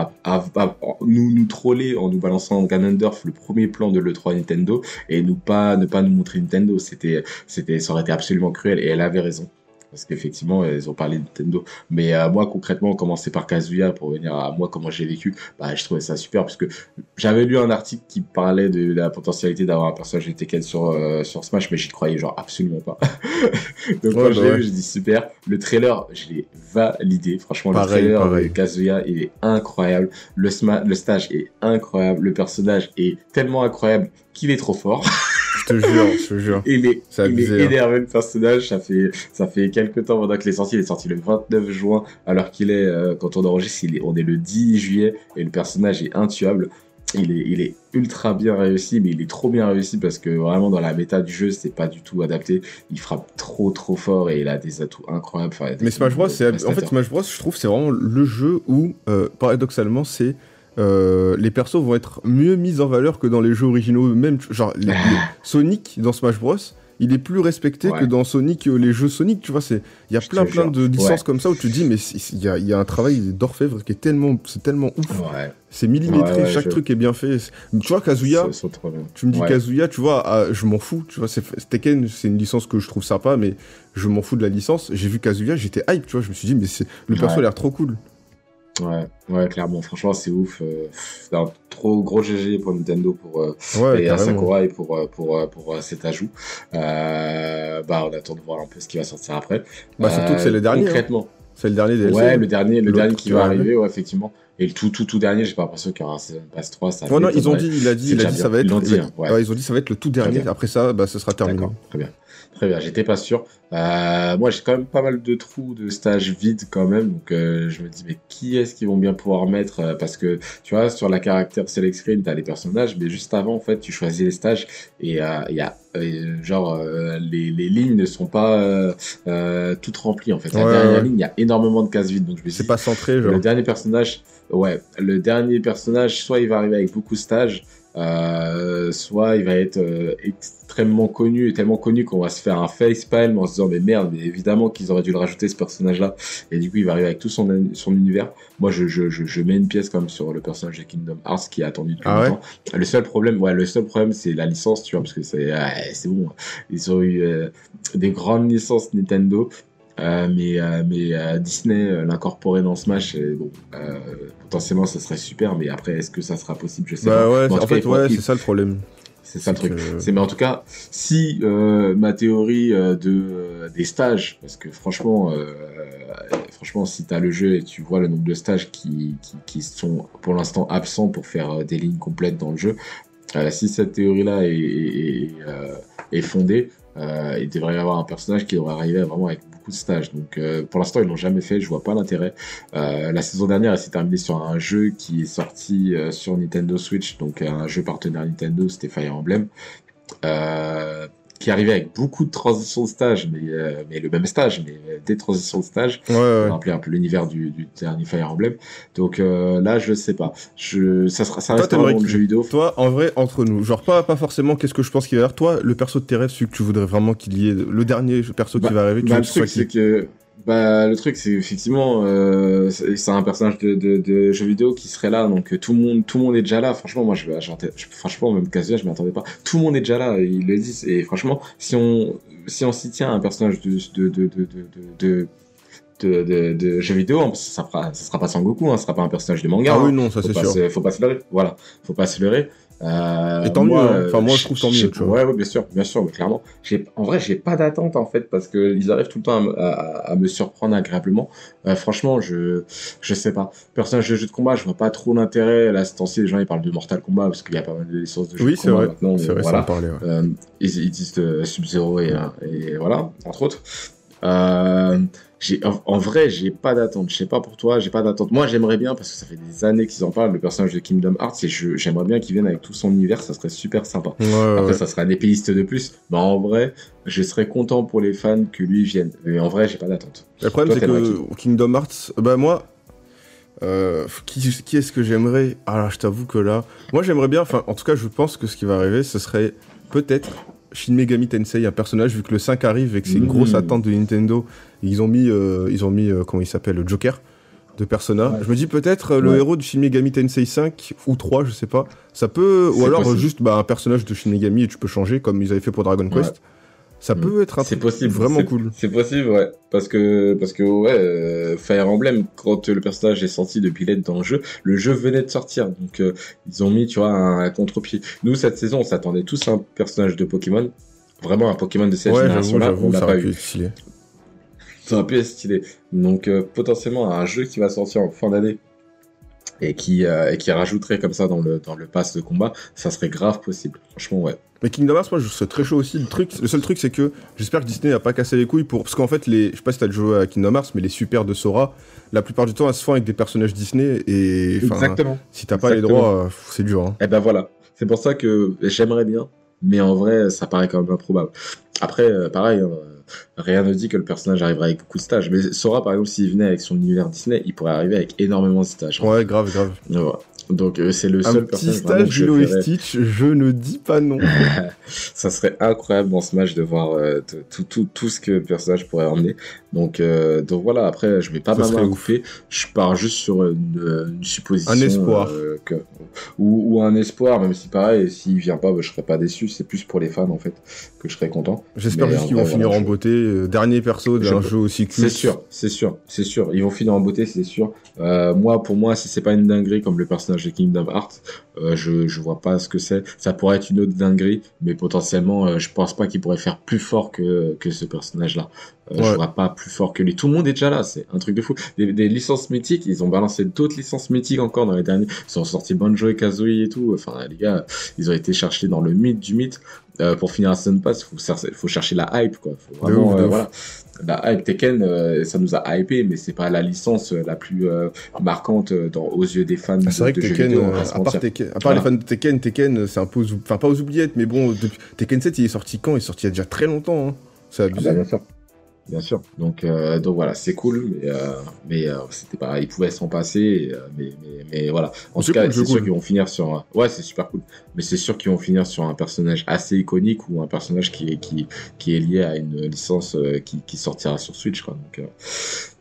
nous, nous troller en nous balançant Ganondorf, le premier plan de l'E3 Nintendo, et nous pas, ne pas nous montrer Nintendo. C'était, c'était, ça aurait été absolument cruel. Et elle avait raison. Parce qu'effectivement, ils ont parlé de Nintendo. Mais euh, moi, concrètement, commencer par Kazuya pour venir à moi, comment j'ai vécu, bah, je trouvais ça super parce que j'avais lu un article qui parlait de la potentialité d'avoir un personnage de Tekken sur, euh, sur Smash, mais j'y croyais genre absolument pas. Donc Ouais, quand je bah l'ai ouais. vu, j'ai dit super. Le trailer, je l'ai validé. Franchement, Pareil, le trailer pareil. de Kazuya, il est incroyable. Le, le stage est incroyable. Le personnage est tellement incroyable qu'il est trop fort. Je te jure, je te jure. Il est, il est hein. énervé le personnage. Ça fait, ça fait quelques temps pendant qu'il est sorti. Il est sorti le 29 juin, alors qu'il est, euh, quand on enregistre, il est, on est le 10 juillet et le personnage est intuable. Il est, il est ultra bien réussi, mais il est trop bien réussi parce que vraiment dans la méta du jeu, c'est pas du tout adapté. Il frappe trop, trop fort et il a des atouts incroyables. Enfin, Mais Smash Bros, c'est en fait Smash Bros, je trouve, c'est vraiment le jeu où, euh, paradoxalement, c'est euh, les persos vont être mieux mis en valeur que dans les jeux originaux. Tu- Genre les- les- Sonic dans Smash Bros, il est plus respecté Ouais. que dans Sonic euh, les jeux Sonic. Tu vois, c'est il y a Je plein plein de licences Ouais. comme ça où tu te dis mais il y a, il y a un travail d'orfèvre qui est tellement c'est tellement ouf. Ouais, C'est millimétré, Ouais, ouais, chaque je- truc est bien fait. Tu vois Kazuya, tu me dis Ouais. Kazuya, tu vois, ah, je m'en fous, tu vois, Tekken, c'est une licence que je trouve sympa, mais je m'en fous de la licence. J'ai vu Kazuya, j'étais hype, tu vois, je me suis dit, mais le perso a l'air trop cool. Ouais, ouais, clairement. Franchement, c'est ouf. Euh, un trop gros GG pour Nintendo pour euh, Ouais, et à carrément. Sakurai pour euh, pour euh, pour, euh, cet ajout. Euh, bah, on attend de voir un peu ce qui va sortir après. Bah, surtout que c'est le dernier, hein. Concrètement. C'est le dernier DLC. Ouais, le dernier, le dernier qui va arriver, ouais, effectivement. Et le tout, tout, tout dernier, j'ai pas l'impression qu'il y aura un Season Pass 3. Ça non, ils ont dit, il a dit, il a dit ça va être. Ils hein, ils ont dit ça va être le tout dernier. Après ça, bah, ce sera terminé. D'accord, très bien. Très bien, j'étais pas sûr. Euh, moi, j'ai quand même pas mal de trous de stages vides quand même. Donc, euh, je me dis, mais qui est-ce qu'ils vont bien pouvoir mettre euh, Parce que, tu vois, sur la caractère select screen, t'as les personnages, mais juste avant, en fait, tu choisis les stages et euh, il y a, genre, les, les lignes ne sont pas toutes remplies, en fait. La Ouais, dernière ouais. ligne, il y a énormément de cases vides. Donc, je me C'est dis, pas centré, genre. le dernier personnage, ouais, le dernier personnage, soit il va arriver avec beaucoup de stages, euh, soit il va être euh, extrêmement connu et tellement connu qu'on va se faire un facepalm en se disant mais merde, mais évidemment qu'ils auraient dû le rajouter ce personnage-là. Et du coup, il va arriver avec tout son, son univers. Moi, je, je, je, je mets une pièce quand même sur le personnage de Kingdom Hearts qui est attendu depuis Ah ouais longtemps. Le seul problème, ouais, le seul problème, c'est la licence, tu vois, parce que c'est, ouais, c'est bon. Ils ont eu euh, des grandes licences Nintendo. Euh, mais euh, mais euh, Disney l'incorporer dans Smash, et bon, potentiellement ça serait super, mais après est-ce que ça sera possible? Je sais Bah pas. ouais, en en tout cas, fait, ouais, c'est ça le problème. C'est ça le truc. que- mais en tout cas, si euh, ma théorie euh, de euh, des stages, parce que franchement, franchement, si t'as le jeu et tu vois le nombre de stages qui qui, qui sont pour l'instant absents pour faire des lignes complètes dans le jeu, si cette théorie-là est est, est, est fondée, il devrait y avoir un personnage qui devrait arriver vraiment avec beaucoup de stages. Donc euh, pour l'instant, ils l'ont jamais fait. Je vois pas l'intérêt. Euh, la saison dernière, elle s'est terminée sur un jeu qui est sorti euh, sur Nintendo Switch, donc un jeu partenaire Nintendo, c'était Fire Emblem, qui arrivait avec beaucoup de transitions de stage, mais, euh, mais le même stage, mais euh, des transitions de stage. Ouais, ouais. rappelait un peu l'univers du, du dernier Fire Emblem. Donc euh, là, je sais pas. Je, ça sera, ça Toi, reste un t'aimerais monde qu'il- jeu vidéo. Toi, en vrai, entre nous, genre pas, pas forcément qu'est-ce que je pense qu'il va y avoir. Toi, le perso de tes rêves, celui que tu voudrais vraiment qu'il y ait, le dernier perso qui va arriver, tu Bah, veux le truc, c'est que bah, le truc, c'est effectivement, euh, c'est un personnage de, jeu vidéo qui serait là, donc euh, tout le monde, tout le monde est déjà là. Franchement, moi, je, je franchement, même Kazuya, je m'y attendais pas. Tout le monde est déjà là, ils le disent. Et franchement, si on, si on s'y tient à un personnage de, de, de, de, de de, jeux vidéo, ça, sera, sera pas Sangoku, hein, ça sera pas un personnage de manga. Ah oui, hein. non, ça c'est sûr. Se, faut pas se leurrer, voilà, faut pas se leurrer. Euh, Et tant mieux, hein. Enfin, moi, je trouve tant mieux, tu vois. Ouais, ouais, bien sûr, bien sûr, clairement. En vrai, j'ai pas d'attente, en fait, parce que ils arrivent tout le temps à, me- à, à me surprendre agréablement. Euh, franchement, je, je sais pas. Personnage de jeu de combat, je vois pas trop l'intérêt. Là, ce temps-ci, les gens, ils parlent de Mortal Kombat, parce qu'il y a pas mal de licences de jeux Oui, de c'est combat vrai. maintenant. C'est mais vrai, voilà. parler. ouais. Euh, ils, ils disent euh, Sub-Zero et, euh, et voilà, entre autres. Euh, en, en vrai, j'ai pas d'attente. Je sais pas pour toi, j'ai pas d'attente. Moi, j'aimerais bien, parce que ça fait des années qu'ils en parlent, le personnage de Kingdom Hearts, et j'aimerais bien qu'il vienne avec tout son univers, ça serait super sympa. Ouais, Après, ouais. ça serait un épéiste de plus. Mais en vrai, je serais content pour les fans que lui vienne. Mais en vrai, j'ai pas d'attente. Le problème, c'est que Kingdom Hearts, bah moi, euh, qui, qui est-ce que j'aimerais? Alors, je t'avoue que là, moi j'aimerais bien, enfin, en tout cas, je pense que ce qui va arriver, ce serait peut-être Shin Megami Tensei, un personnage, vu que le 5 arrive et que c'est une grosse attente de Nintendo, ils ont mis, euh, ils ont mis, euh, comment il s'appelle, le Joker de Persona. Ouais. Je me dis peut-être euh, le Ouais. héros de Shin Megami Tensei 5 ou 3, je sais pas. Ça peut, ou alors possible. juste bah, un personnage de Shin Megami et tu peux changer comme ils avaient fait pour Dragon Quest. Ça Mhm. peut être un C'est truc possible. vraiment cool. C'est possible, ouais. Parce que, parce que, ouais, euh, Fire Emblem, quand le personnage est sorti depuis l'aide dans le jeu, le jeu venait de sortir. Donc, euh, ils ont mis, tu vois, un, un contre-pied. Nous, cette saison, on s'attendait tous à un personnage de Pokémon. Vraiment un Pokémon de cette Ouais, génération-là. On l'a ça pas aurait pu eu. être stylé. Ça aurait pu être stylé. Donc, euh, potentiellement, un jeu qui va sortir en fin d'année et qui, euh, et qui rajouterait comme ça dans le, dans le pass de combat, ça serait grave possible. Franchement, ouais. Mais Kingdom Hearts, moi, je serais très chaud aussi. Le, truc, le seul truc, c'est que j'espère que Disney n'a pas cassé les couilles pour. Parce qu'en fait, les, je sais pas si t'as joué à Kingdom Hearts, mais les super de Sora, la plupart du temps, elles se font avec des personnages Disney. Et enfin, Exactement. si t'as pas les droits, euh, c'est dur. Hein. Eh ben voilà. C'est pour ça que j'aimerais bien, mais en vrai, ça paraît quand même improbable. Après, euh, pareil, hein, rien ne dit que le personnage arrivera avec beaucoup de stages. Mais Sora, par exemple, s'il venait avec son univers Disney, il pourrait arriver avec énormément de stages. Ouais, grave, grave. Voilà. Donc euh, c'est le Un seul petit personnage vraiment stage Lilo et. Stitch, je ne dis pas non. ça serait incroyable dans ce match de voir euh, tout, tout, tout ce que le personnage pourrait emmener. Donc, euh, donc voilà, après, je vais pas Ça ma serait main ouf. couper. Je pars juste sur une, une supposition. Un espoir. que, ou, ou un espoir, même si pareil, s'il vient pas, bah, je serais pas déçu. C'est plus pour les fans, en fait, que je serais content. J'espère juste qu'ils vont finir voilà, en beauté. euh, dernier perso d'un Je- jeu aussi culte. C'est sûr, c'est sûr, c'est sûr. Ils vont finir en beauté, c'est sûr. Euh, moi, pour moi, si c'est pas une dinguerie comme le personnage de Kingdom Hearts, euh, je, je vois pas ce que c'est. Ça pourrait être une autre dinguerie, mais potentiellement, euh, je pense pas qu'il pourrait faire plus fort que, que ce personnage-là. Ouais. Je vois pas plus fort que lui. Tout le monde est déjà là, c'est un truc de fou. Des, des licences mythiques, ils ont balancé d'autres licences mythiques encore dans les derniers. Ils ont sorti Banjo et Kazooie et tout. Enfin, les gars, ils ont été cherchés dans le mythe du mythe. Euh, pour finir un Sun Pass, faut, cer- faut chercher la hype, quoi. Faut De vraiment, ouf, de euh, voilà. La hype Tekken, euh, ça nous a hypé, mais c'est pas la licence la plus marquante dans, aux yeux des fans Ah, c'est vrai de, que de Tekken, vidéo. à part, mentir. Tekken, à part Voilà. les fans de Tekken, Tekken, c'est un peu enfin pas aux oubliettes, mais bon, Tekken 7, il est sorti quand? Il est sorti il y a déjà très longtemps. Hein. C'est Ah abusé. bah, bien sûr. Bien sûr. Donc, euh, donc voilà, c'est cool, mais, euh, mais euh, c'était pas, ils pouvaient s'en passer, euh, mais, mais, mais voilà. En tout cas, cool, c'est sûr cool. qu'ils vont finir sur, un- ouais, c'est super cool, mais c'est sûr qu'ils vont finir sur un personnage assez iconique ou un personnage qui est, qui, qui est lié à une licence euh, qui, qui sortira sur Switch, quoi. Donc, euh,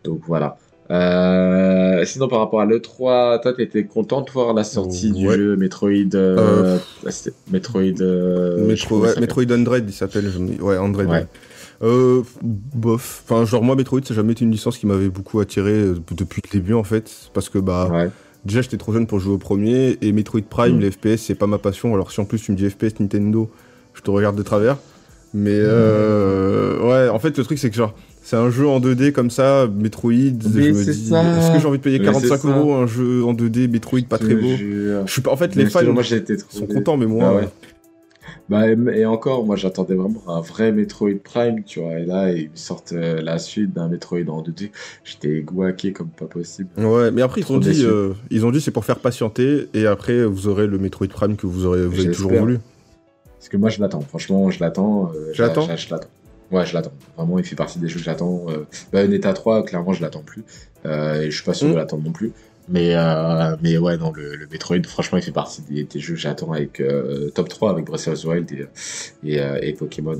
donc voilà. Euh, sinon, par rapport à l'E3, toi, t'étais content de voir la sortie du Ouais. jeu Metroid, euh, Metroid, euh, Metro, ouais. Metroid Android, il s'appelle. Ouais, Android. Ouais. Euh, bof. Enfin, genre, moi, Metroid, ça n'a jamais été une licence qui m'avait beaucoup attiré euh, depuis le début, en fait. Parce que, bah, Ouais. déjà j'étais trop jeune pour jouer au premier, et Metroid Prime, Mm. les FPS, c'est pas ma passion. Alors si en plus tu me dis FPS Nintendo, je te regarde de travers. Mais euh, ouais, en fait, le truc c'est que genre, c'est un jeu en 2D comme ça, Metroid. Mais je me c'est dis, est-ce que j'ai envie de payer Mais 45 c'est ça. euros un jeu en 2D, Metroid pas très beau? Je suis pas, en fait, Mais les fans sont contents, mais moi. Ah ouais. Bah, et encore, moi j'attendais vraiment un vrai Metroid Prime, tu vois. Et là, ils sortent euh, la suite d'un Metroid en 2D. J'étais guaqué comme pas possible. Ouais, mais après ils ont dit, euh, ils ont dit c'est pour faire patienter et après vous aurez le Metroid Prime que vous aurez, vous avez toujours voulu. Parce que moi je l'attends, franchement, je l'attends. euh, l'attends je- l'attends. Ouais, je l'attends. Vraiment, il fait partie des jeux que j'attends. Euh, Bayonetta 3, clairement, je l'attends plus. Et je suis pas sûr Mm. de l'attendre non plus. Mais, euh, mais ouais, non, le, le Metroid, franchement, il fait partie des, des jeux que j'attends avec euh, top 3, avec Breath of the Wild et, et, euh, et Pokémon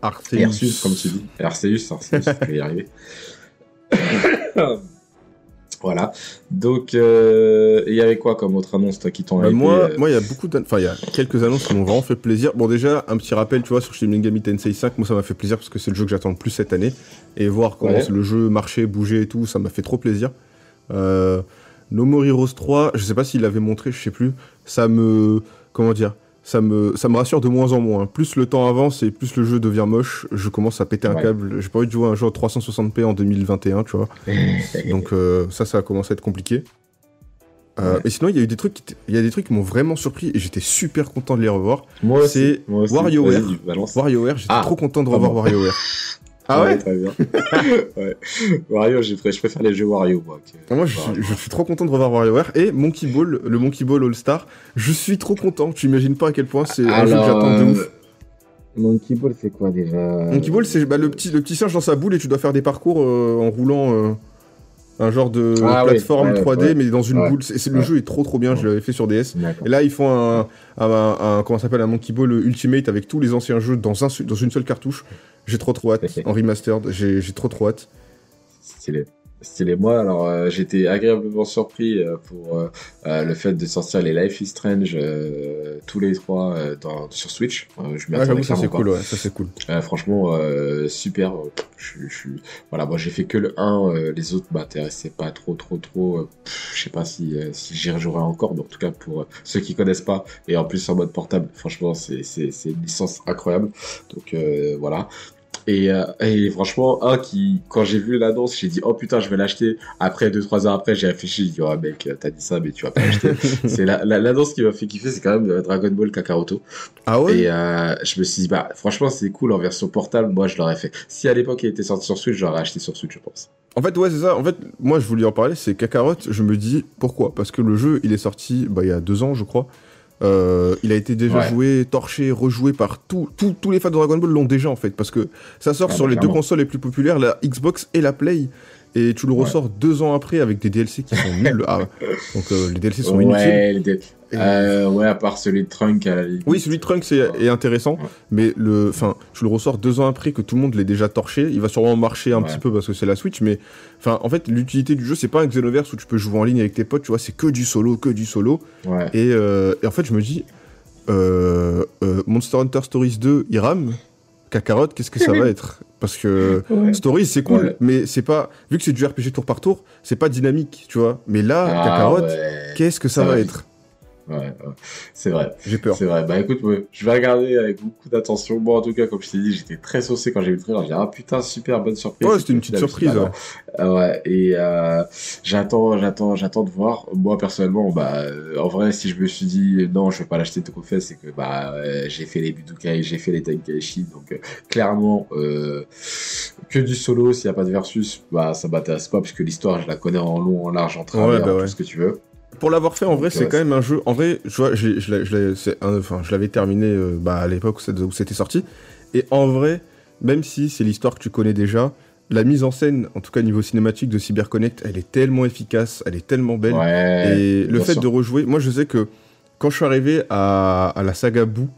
Arceus. Arceus, comme tu dis. Arceus, Arceus, je vais y arriver. voilà. Donc, il y avait quoi comme autre annonce, toi, qui t'ont Bah, moi, moi, il y a beaucoup, enfin, il y a quelques annonces qui m'ont vraiment fait plaisir. Bon, déjà, un petit rappel, tu vois, sur Shin Megami Tensei 5, moi, ça m'a fait plaisir parce que c'est le jeu que j'attends le plus cette année. Et voir comment Ouais. le jeu marchait, bougeait et tout, ça m'a fait trop plaisir. Euh, no More Heroes 3, je sais pas s'il l'avait montré, je sais plus. Ça me, comment dire, ça me, ça me rassure de moins en moins. Plus le temps avance et plus le jeu devient moche, je commence à péter un Ouais. câble. J'ai pas envie de jouer à un jeu en 360p en 2021, tu vois. Donc euh, ça, ça a commencé à être compliqué. Euh, Ouais. Et sinon, il y a eu des trucs, qui il y a des trucs qui m'ont vraiment surpris et j'étais super content de les revoir. Moi c'est. WarioWare. WarioWare, j'étais Ah, trop content de ah revoir bon. WarioWare. Ah ouais, Très bien. ouais. Wario, je préfère les jeux Wario, moi. que- Moi, je, suis- je suis trop content de revoir WarioWare et Monkey Ball, le Monkey Ball All Star. Je suis trop content. Tu imagines pas à quel point c'est un jeu que j'attends de euh, ouf. Monkey Ball, c'est quoi déjà? Monkey Ball, c'est bah, le petit le petit singe dans sa boule et tu dois faire des parcours euh, en roulant. euh, un genre de Ah plateforme ouais, 3D ouais. mais dans une Ouais. boule. C'est, le jeu est trop trop bien. Je l'avais fait sur DS. Et là, ils font un, un, un- un- comment ça s'appelle un Monkey Ball Ultimate avec tous les anciens jeux dans, un, dans une seule cartouche. J'ai trop trop hâte. en remastered, j'ai j'ai trop trop hâte. Stylé. Stylé. Moi, alors, euh, j'étais agréablement surpris euh, pour euh, euh, le fait de sortir les Life is Strange tous les trois dans, sur Switch. Je m'y attendais j'avoue, ça c'est cool, ouais, ça c'est cool. Franchement, super. Je, je, voilà, moi j'ai fait que le 1, euh, les autres m'intéressaient pas trop, trop, trop. je sais pas si, si j'y rejouerai encore, mais en tout cas pour ceux qui connaissent pas, et en plus en mode portable, franchement, c'est c'est- c'est une licence incroyable. Donc voilà. Et, euh, et franchement, un qui, quand j'ai vu l'annonce, j'ai dit, oh putain, je vais l'acheter. Après, deux, trois heures après, j'ai réfléchi, j'ai dit, oh mec, t'as dit ça, mais tu vas pas l'acheter. c'est la- la- l'annonce qui m'a fait kiffer, c'est quand même euh, Dragon Ball Kakaroto. Ah ouais? Et euh, je me suis dit, bah, franchement, c'est cool en version portable. Moi, je l'aurais fait. Si à l'époque il était sorti sur Switch, j'aurais acheté sur Switch, je pense. En fait, ouais, c'est ça. En fait, moi, je voulais en parler. C'est Kakarot. Je me dis pourquoi? Parce que le jeu, il est sorti bah, il y a deux ans, je crois. Euh, il a été déjà Ouais. joué, torché, rejoué par tout- tout- tous les fans de Dragon Ball l'ont déjà en fait, parce que ça sort Ah, sur bah, les deux consoles les plus populaires, la Xbox et la Play, et tu le Ouais. ressors deux ans après avec des DLC qui sont nuls. Ah, donc euh, les DLC sont inutiles. ouais, les euh, ouais, à part celui de Trunk à la limite. Oui, celui de Trunks est, est intéressant, Ouais. mais le, enfin, tu le ressors deux ans après que tout le monde l'ait déjà torché. Il va sûrement marcher un Ouais. petit peu parce que c'est la Switch, mais enfin, en fait, l'utilité du jeu, c'est pas un Xenoverse où tu peux jouer en ligne avec tes potes, tu vois, c'est que du solo, que du solo. Ouais. Et, euh, et en fait, je me dis, euh, Monster Hunter Stories 2, il rame. Kakarot, qu'est-ce que ça va être? Parce que Ouais. Stories, c'est cool, Ouais. mais c'est pas, vu que c'est du RPG tour par tour, c'est pas dynamique, tu vois. Mais là, Ah, Kakarot, ouais. qu'est-ce que ça, Ça va va être? Ouais, c'est vrai. J'ai peur. C'est vrai. Bah écoute, ouais, je vais regarder avec beaucoup d'attention. Moi, en tout cas, comme je t'ai dit, j'étais très saucé quand j'ai vu le trailer. J'ai dit, ah putain, super bonne surprise. Ouais, c'était une Et petite surprise. ouais. Ouais, et euh, j'attends, j'attends, j'attends de voir. Moi personnellement, bah, euh, en vrai, si je me suis dit non, je vais pas l'acheter tout fait, c'est que bah, euh, j'ai fait les Budokai, j'ai fait les Tenkaichi, donc clairement que du solo. S'il y a pas de versus, bah ça m'intéresse pas puisque l'histoire, je la connais en long, en large, en travers, Ouais, bah tout ce que tu veux. Pour l'avoir fait, en vrai, c'est quand même un jeu. En vrai, je vois, je enfin, je l'avais terminé euh, bah, à l'époque où c'était- sorti. Et en vrai, même si c'est l'histoire que tu connais déjà, la mise en scène, en tout cas niveau cinématique de CyberConnect, elle est tellement efficace, elle est tellement belle. Ouais. et le fait sûr. de rejouer, moi je sais que quand je suis arrivé à, à la saga Boo,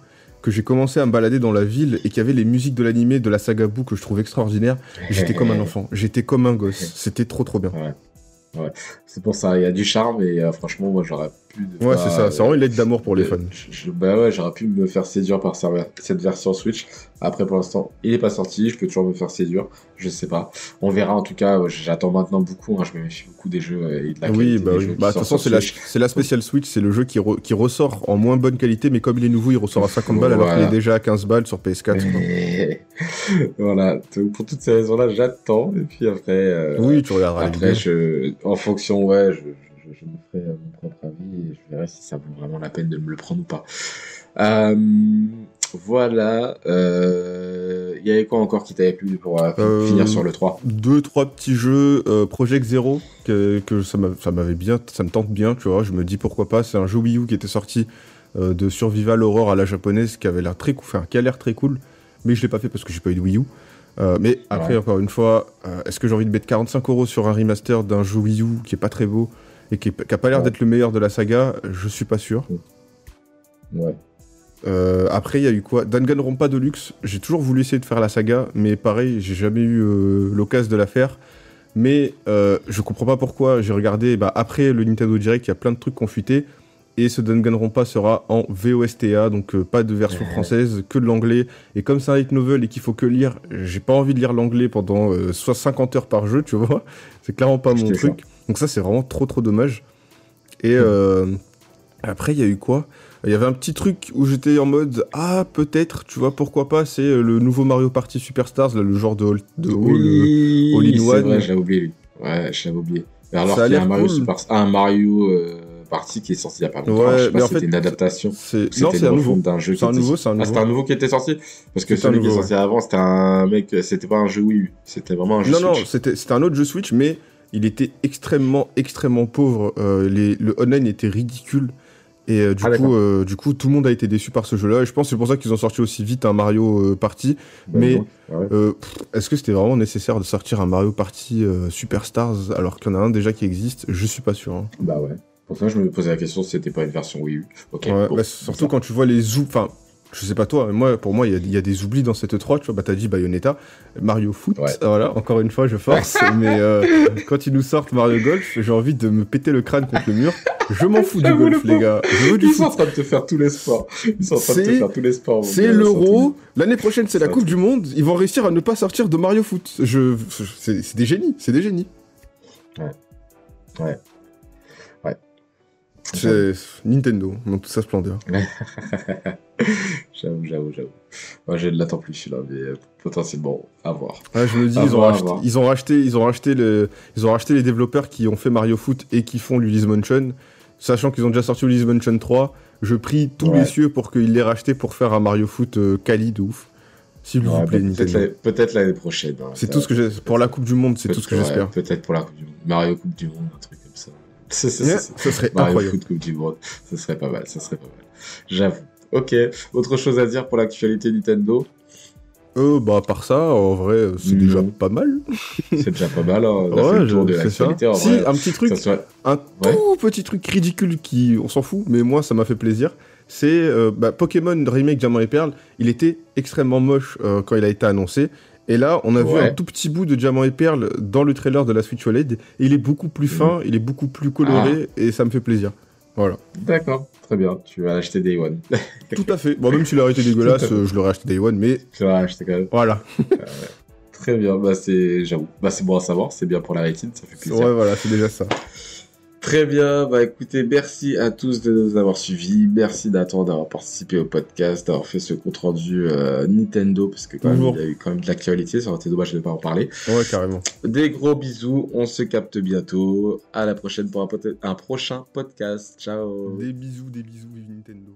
que j'ai commencé à me balader dans la ville et qu'il y avait les musiques de l'animé de la saga Boo que je trouve extraordinaire, j'étais comme un enfant, j'étais comme un gosse, c'était trop trop bien. C'est pour ça, il y a du charme et euh, franchement, moi j'aurais de Ouais, c'est ça. C'est vraiment une lettre d'amour pour les euh, fans. je- bah ouais, j'aurais pu me faire séduire par cette version Switch. Après, pour l'instant, il est pas sorti. Je peux toujours me faire séduire. Je sais pas. On verra. En tout cas, ouais, j'attends maintenant beaucoup. hein, je me méfie beaucoup des jeux euh, et de la Oui, qualité bah des oui. jeux Bah, de toute façon, c'est la, Switch. c'est la spéciale Switch, c'est le jeu qui, re- qui ressort en moins bonne qualité, mais comme il est nouveau, il ressort à 50 balles alors qu'il est déjà à 15 balles sur PS4. Et- voilà. Pour toutes ces raisons-là, j'attends. Et puis après, euh, Oui, tu regarderas après, je, en fonction, ouais, je, je, je me ferai euh, mon propre avis et je verrai si ça vaut vraiment la peine de me le prendre ou pas. Euh, voilà. euh, Il y avait quoi encore qui t'avait plu pour euh, finir sur le 3 Deux, trois petits jeux, euh, Project Zero, que, que ça m'a- ça m'avait bien, ça me tente bien, tu vois. Je me dis pourquoi pas. C'est un jeu Wii U qui était sorti de Survival Horror à la japonaise, qui avait l'air très cool, enfin, qui a l'air très cool, mais je l'ai pas fait parce que j'ai pas eu de Wii U. Mais après, Ouais. encore une fois, est-ce que j'ai envie de mettre 45 euros sur un remaster d'un jeu Wii U qui est pas très beau et qui, est- qui a pas l'air d'être le meilleur de la saga Je suis pas sûr. Ouais. Euh, après, il y a eu quoi? Danganronpa Deluxe. J'ai toujours voulu essayer de faire la saga, mais pareil, j'ai jamais eu euh, l'occasion de la faire. Mais euh, je comprends pas pourquoi. J'ai regardé, bah, après le Nintendo Direct, il y a plein de trucs qui ont fuité. Et ce Danganronpa sera en VOSTA, donc euh, pas de version française, que de l'anglais. Et comme c'est un light novel et qu'il faut que lire, j'ai pas envie de lire l'anglais pendant soit 50 heures par jeu, tu vois? C'est clairement pas Je mon truc. Donc ça, c'est vraiment trop trop dommage. Et euh, après, il y a eu quoi? Il y avait un petit truc où j'étais en mode ah peut-être, tu vois pourquoi pas. C'est euh, le nouveau Mario Party Superstars, là, le genre de, de Oui, All in c'est One. vrai, je l'avais oublié lui. Ouais, je l'avais oublié. Alors Ça a qu'il y a l'air un Mario cool. Super, un Mario euh, Party qui est sorti il y a pas longtemps. Ouais, je sais pas c'était une adaptation. C'est C'était non, c'est une un nouveau. refonte d'un jeu. C'est un qui était- nouveau, c'est un Ah, nouveau. c'était un nouveau qui était sorti? Parce que celui qui est sorti avant, c'était un mec, c'était pas un jeu Wii U, c'était vraiment un jeu Non, non, Switch. c'était c'était un autre jeu Switch, mais il était extrêmement, extrêmement pauvre. Euh, les, le online était ridicule. Et euh, du, Ah, coup, euh, du coup, tout le monde a été déçu par ce jeu-là. Et je pense que c'est pour ça qu'ils ont sorti aussi vite un Mario Party. mais- Ouais. Euh, pff, Est-ce que c'était vraiment nécessaire de sortir un Mario Party Superstars alors qu'il y en a un déjà qui existe? Je suis pas sûr. hein. Bah ouais. Pour ça, je me posais la question si c'était pas une version Wii U. Ok. Ouais, bon, bah, surtout quand tu vois les enfin je sais pas toi mais moi pour moi il y a- il y, a des oublis dans cette 3 tu vois bah t'as dit Bayonetta Mario Foot Ouais. voilà encore une fois je force mais euh, quand ils nous sortent Mario Golf j'ai envie de me péter le crâne contre le mur je m'en fous du golf le les gars je veux du Ils sont en train de te faire tous les sports. Ils sont en train de te faire tous les sports. c'est l'euro l'année prochaine c'est la coupe du monde ils vont réussir à ne pas sortir de Mario Foot je c'est des génies c'est des génies Ouais. Ouais. C'est Nintendo dans toute sa splendeur J'avoue, j'avoue, j'avoue. Moi, je ne l'attends plus celui-là, mais euh, potentiellement, à voir. Je me dis, À ils ont, voir, racheté, voir. ils, ont racheté, ils, ont racheté le, ils ont racheté les développeurs qui ont fait Mario Foot et qui font Luigi's Mansion. Sachant qu'ils ont déjà sorti Luigi's Mansion 3, je prie tous Ouais. les cieux pour qu'ils l'aient racheté pour faire un Mario Foot euh, quali de ouf. S'il vous Ouais, plaît, peut-être Nintendo. l'année- peut-être l'année prochaine. hein. C'est tout ce que j'ai. Pour la Coupe du Monde, c'est tout ce que ouais, j'espère. Peut-être pour la Coupe du Monde. Mario Coupe du Monde, un truc Ce serait Mario incroyable. Foot Coupe du Monde. Ce serait pas mal, ce serait pas mal. J'avoue. Ok. Autre chose à dire pour l'actualité Nintendo? Euh, bah, à part ça, en vrai, c'est Non. déjà pas mal. C'est déjà pas mal. hein. On a fait Ouais, le tour de l'actualité. en Si, vrai. un petit truc, soit- un Ouais. tout petit truc ridicule qui, on s'en fout, mais moi ça m'a fait plaisir. C'est euh, bah, Pokémon Remake Diamant et Perle. Il était extrêmement moche euh, quand il a été annoncé. Et là, on a vu un tout petit bout de Diamant et Perle dans le trailer de la Switch OLED. Et il est beaucoup plus fin, il est beaucoup plus coloré, Ah. et ça me fait plaisir. Voilà. D'accord. Très bien. Tu vas l'acheter Day One. Tout à fait. Bon, même s'il aurait été dégueulasse, euh, je l'aurais acheté Day One, mais tu vas l'acheter quand même. voilà. Très bien. Bah, c'est, j'avoue. Bah, c'est bon à savoir. C'est bien pour la rétine. Ça fait plaisir. Ouais, voilà, c'est déjà ça. Très bien, bah écoutez, merci à tous de nous avoir suivis, merci d'attendre d'avoir participé au podcast, d'avoir fait ce compte rendu euh, Nintendo, parce que quand même, il y a eu quand même de l'actualité, ça aurait été dommage de ne pas en parler. Ouais, carrément. Des gros bisous, on se capte bientôt, à la prochaine pour un, pot- un prochain podcast, ciao. Des bisous, des bisous, vive Nintendo.